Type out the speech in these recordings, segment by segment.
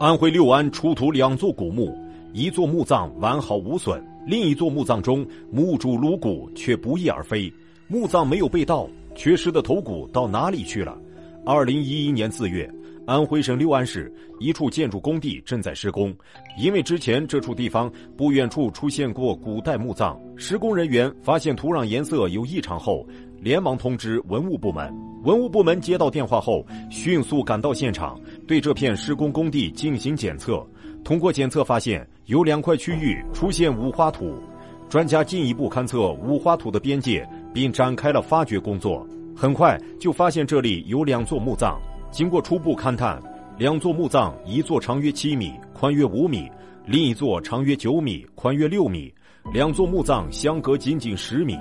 安徽六安出土两座古墓，一座墓葬完好无损，另一座墓葬中墓主颅骨却不翼而飞。墓葬没有被盗，缺失的头骨到哪里去了？二零一一年四月，安徽省六安市一处建筑工地正在施工，因为之前这处地方不远处出现过古代墓葬，施工人员发现土壤颜色有异常后，连忙通知文物部门。文物部门接到电话后，迅速赶到现场，对这片施工工地进行检测。通过检测发现，有两块区域出现五花土。专家进一步勘测五花土的边界，并展开了发掘工作。很快就发现这里有两座墓葬。经过初步勘探，两座墓葬，一座长约七米，宽约五米；另一座长约九米，宽约六米。两座墓葬相隔仅仅十米。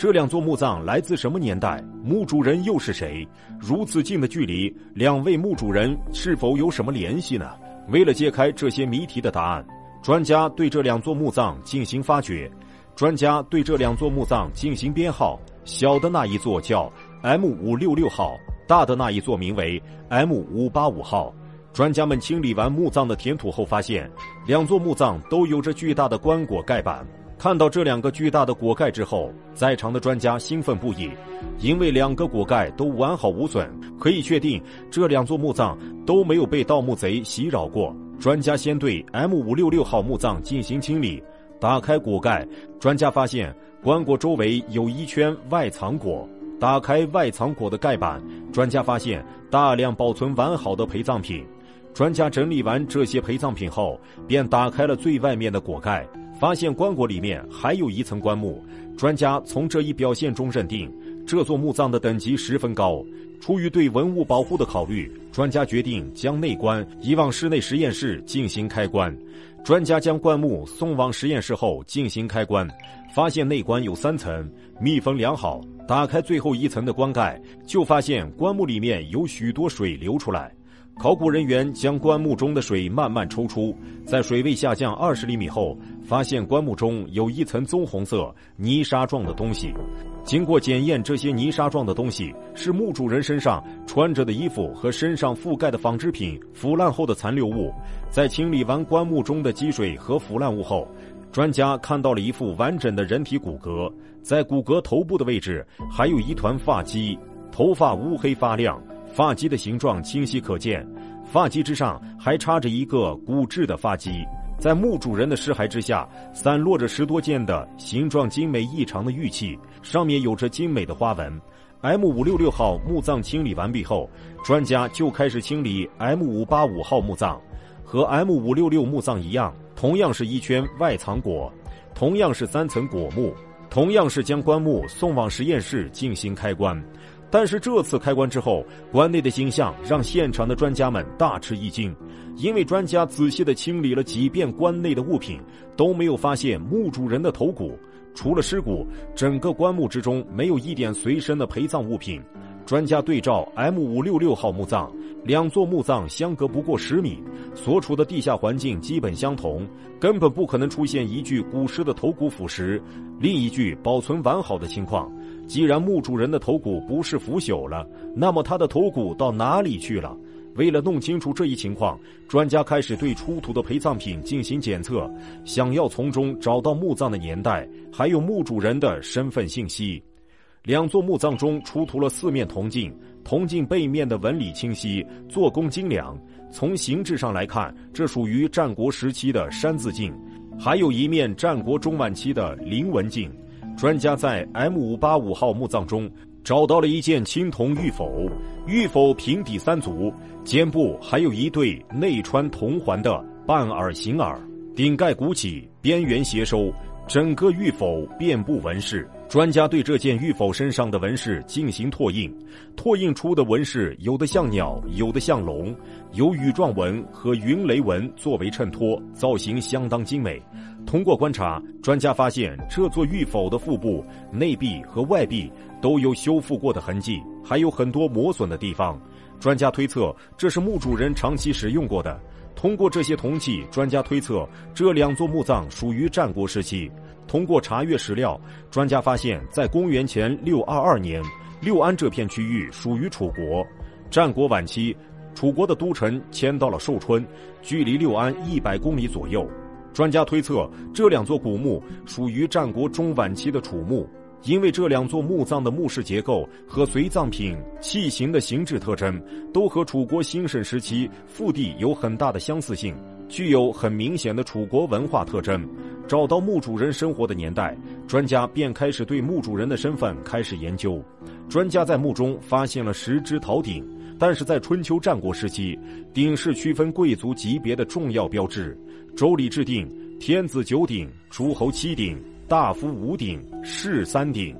这两座墓葬来自什么年代？墓主人又是谁？如此近的距离，两位墓主人是否有什么联系呢？为了揭开这些谜题的答案，专家对这两座墓葬进行发掘。专家对这两座墓葬进行编号，小的那一座叫 M 五六六号，大的那一座名为 M 五八五号。专家们清理完墓葬的填土后，发现两座墓葬都有着巨大的棺椁盖板。看到这两个巨大的椁盖之后，在场的专家兴奋不已，因为两个椁盖都完好无损，可以确定这两座墓葬都没有被盗墓贼袭扰过。专家先对 M 五六六号墓葬进行清理，打开椁盖，专家发现棺椁周围有一圈外藏椁。打开外藏椁的盖板，专家发现大量保存完好的陪葬品。专家整理完这些陪葬品后，便打开了最外面的椁盖。发现棺椁里面还有一层棺木，专家从这一表现中认定这座墓葬的等级十分高。出于对文物保护的考虑，专家决定将内棺移往室内实验室进行开棺。专家将棺木送往实验室后进行开棺，发现内棺有三层，密封良好。打开最后一层的棺盖，就发现棺木里面有许多水流出来。考古人员将棺木中的水慢慢抽出，在水位下降二十厘米后，发现棺木中有一层棕红色泥沙状的东西。经过检验，这些泥沙状的东西是墓主人身上穿着的衣服和身上覆盖的纺织品腐烂后的残留物。在清理完棺木中的积水和腐烂物后，专家看到了一副完整的人体骨骼，在骨骼头部的位置还有一团发髻，头发乌黑发亮。发髻的形状清晰可见，发髻之上还插着一个骨质的发髻。在墓主人的尸骸之下，散落着十多件的形状精美异常的玉器，上面有着精美的花纹。M 五六六号墓葬清理完毕后，专家就开始清理 M 五八五号墓葬。和 M 五六六墓葬一样，同样是一圈外藏椁，同样是三层椁木，同样是将棺木送往实验室进行开棺。但是这次开棺之后，棺内的景象让现场的专家们大吃一惊，因为专家仔细的清理了几遍棺内的物品，都没有发现墓主人的头骨，除了尸骨，整个棺木之中没有一点随身的陪葬物品。专家对照 M 五六六号墓葬，两座墓葬相隔不过十米，所处的地下环境基本相同，根本不可能出现一具古尸的头骨腐蚀，另一具保存完好的情况。既然墓主人的头骨不是腐朽了，那么他的头骨到哪里去了？为了弄清楚这一情况，专家开始对出土的陪葬品进行检测，想要从中找到墓葬的年代，还有墓主人的身份信息。两座墓葬中出土了四面铜镜，铜镜背面的纹理清晰，做工精良。从形制上来看，这属于战国时期的山字镜，还有一面战国中晚期的菱纹镜。专家在 M 五八五号墓葬中找到了一件青铜玉否，玉否平底三足，肩部还有一对内穿铜环的半耳形耳，顶盖鼓起，边缘斜收，整个玉否遍布纹饰。专家对这件玉否身上的纹饰进行拓印，拓印出的纹饰有的像鸟，有的像龙，有羽状纹和云雷纹作为衬托，造型相当精美。通过观察，专家发现这座玉否的腹部、内壁和外壁都有修复过的痕迹，还有很多磨损的地方。专家推测这是墓主人长期使用过的。通过这些铜器，专家推测这两座墓葬属于战国时期。通过查阅史料，专家发现，在公元前六二二年，六安这片区域属于楚国。战国晚期。楚国的都城迁到了寿春，距离六安一百公里左右。专家推测，这两座古墓属于战国中晚期的楚墓，因为这两座墓葬的墓室结构和随葬品器形的形制特征都和楚国兴盛时期腹地有很大的相似性，具有很明显的楚国文化特征。找到墓主人生活的年代，专家便开始对墓主人的身份开始研究。专家在墓中发现了十只陶鼎，但是在春秋战国时期，鼎是区分贵族级别的重要标志。周礼制定天子九鼎、诸侯七鼎、大夫五鼎、士三鼎，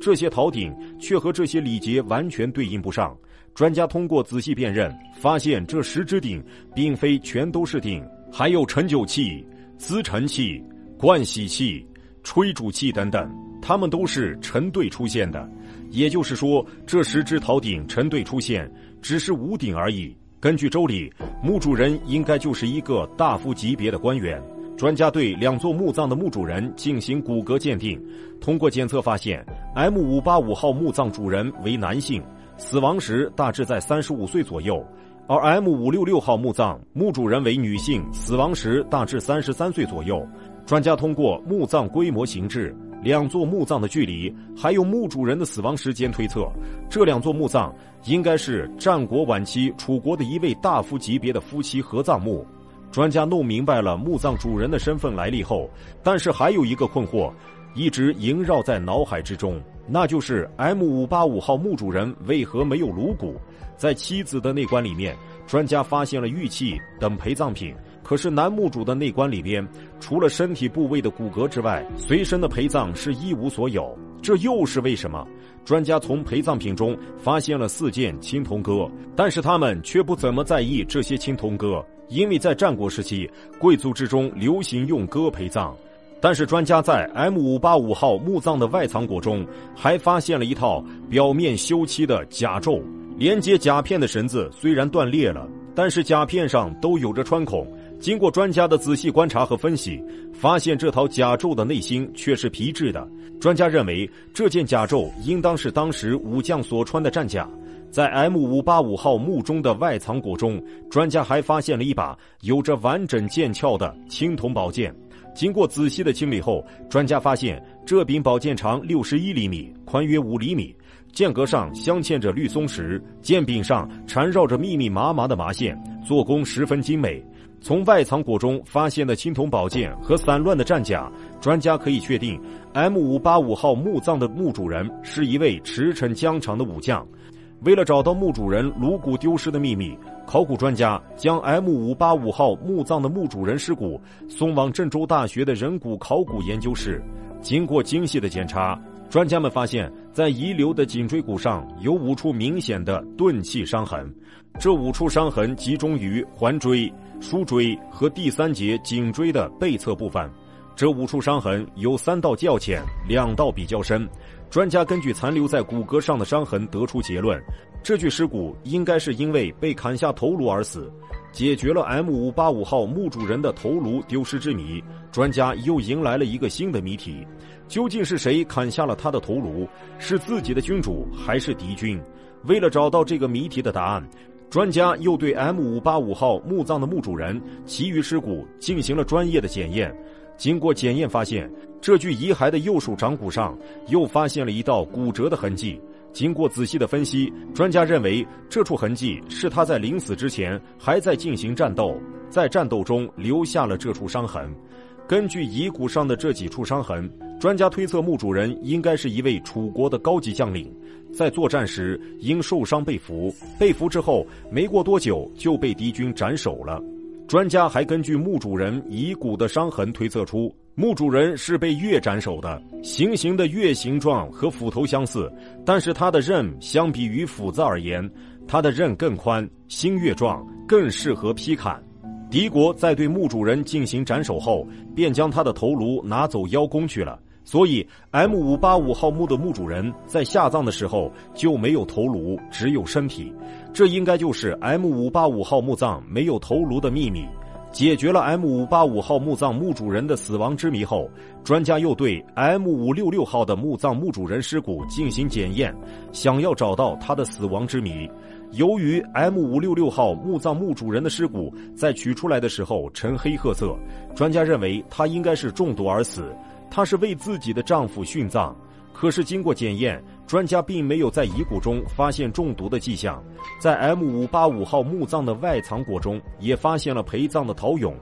这些陶鼎却和这些礼节完全对应不上。专家通过仔细辨认，发现这十只鼎并非全都是鼎，还有陈酒器、滋陈器。灌洗器、吹煮器等等，它们都是成对出现的，也就是说，这十只陶鼎成对出现，只是五鼎而已。根据周礼，墓主人应该就是一个大夫级别的官员。专家对两座墓葬的墓主人进行骨骼鉴定，通过检测发现，M 五八五号墓葬主人为男性，死亡时大致在三十五岁左右；而 M 五六六号墓葬墓主人为女性，死亡时大致三十三岁左右。专家通过墓葬规模、形制、两座墓葬的距离，还有墓主人的死亡时间推测，这两座墓葬应该是战国晚期楚国的一位大夫级别的夫妻合葬墓。专家弄明白了墓葬主人的身份来历后，但是还有一个困惑一直萦绕在脑海之中，那就是 M 五八五号墓主人为何没有颅骨？在妻子的内棺里面，专家发现了玉器等陪葬品。可是男墓主的内棺里边，除了身体部位的骨骼之外，随身的陪葬是一无所有。这又是为什么？专家从陪葬品中发现了四件青铜戈，但是他们却不怎么在意这些青铜戈，因为在战国时期，贵族之中流行用戈陪葬。但是专家在 M 五八五号墓葬的外藏椁中，还发现了一套表面修漆的甲胄，连接甲片的绳子虽然断裂了，但是甲片上都有着穿孔。经过专家的仔细观察和分析，发现这套甲胄的内芯却是皮质的。专家认为，这件甲胄应当是当时武将所穿的战甲。在 M 五八五号墓中的外藏骨中，专家还发现了一把有着完整剑鞘的青铜宝剑。经过仔细的清理后，专家发现这柄宝剑长六十一厘米，宽约五厘米，剑格上镶嵌着绿松石，剑柄上缠绕着密密麻麻的麻线，做工十分精美。从外藏椁中发现的青铜宝剑和散乱的战甲，专家可以确定，M 五八五号墓葬的墓主人是一位驰骋疆场的武将。为了找到墓主人颅骨丢失的秘密，考古专家将 M 五八五号墓葬的墓主人尸骨送往郑州大学的人骨考古研究室。经过精细的检查，专家们发现，在遗留的颈椎骨上有五处明显的钝器伤痕，这五处伤痕集中于环椎。枢椎和第三节颈椎的背侧部分，这五处伤痕有三道较浅，两道比较深。专家根据残留在骨骼上的伤痕得出结论：这具尸骨应该是因为被砍下头颅而死。解决了 M 五八五号墓主人的头颅丢失之谜，专家又迎来了一个新的谜题：究竟是谁砍下了他的头颅？是自己的君主还是敌军？为了找到这个谜题的答案。专家又对 M 五八五号墓葬的墓主人其余尸骨进行了专业的检验。经过检验发现，这具遗骸的右手掌骨上又发现了一道骨折的痕迹。经过仔细的分析，专家认为这处痕迹是他在临死之前还在进行战斗，在战斗中留下了这处伤痕。根据遗骨上的这几处伤痕，专家推测墓主人应该是一位楚国的高级将领。在作战时因受伤被俘，被俘之后没过多久就被敌军斩首了。专家还根据墓主人遗骨的伤痕推测出，墓主人是被月斩首的。行刑的月形状和斧头相似，但是他的刃相比于斧子而言，他的刃更宽，星月状，更适合劈砍。敌国在对墓主人进行斩首后，便将他的头颅拿走邀功去了。所以，M 五八五号墓的墓主人在下葬的时候就没有头颅，只有身体。这应该就是 M 五八五号墓葬没有头颅的秘密。解决了 M 五八五号墓葬墓主人的死亡之谜后，专家又对 M 五六六号的墓葬墓主人尸骨进行检验，想要找到他的死亡之谜。由于 M 五六六号墓葬墓主人的尸骨在取出来的时候呈黑褐色，专家认为他应该是中毒而死。她是为自己的丈夫殉葬，可是经过检验，专家并没有在遗骨中发现中毒的迹象。在 M 五八五号墓葬的外藏椁中，也发现了陪葬的陶俑，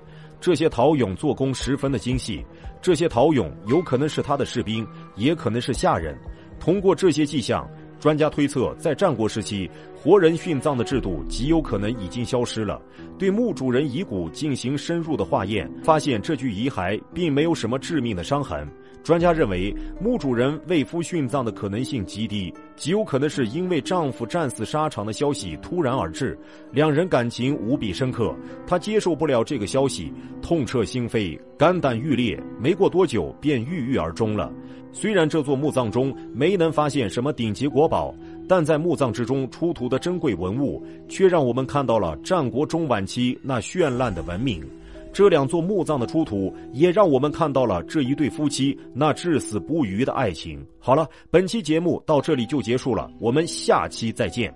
这些陶俑做工十分的精细。这些陶俑有可能是他的士兵，也可能是下人。通过这些迹象。专家推测，在战国时期，活人殉葬的制度极有可能已经消失了。对墓主人遗骨进行深入的化验，发现这具遗骸并没有什么致命的伤痕。专家认为，墓主人为夫殉葬的可能性极低，极有可能是因为丈夫战死沙场的消息突然而至，两人感情无比深刻，她接受不了这个消息，痛彻心扉，肝胆欲裂，没过多久便郁郁而终了。虽然这座墓葬中没能发现什么顶级国宝，但在墓葬之中出土的珍贵文物，却让我们看到了战国中晚期那绚烂的文明。这两座墓葬的出土，也让我们看到了这一对夫妻那至死不渝的爱情。好了，本期节目到这里就结束了，我们下期再见。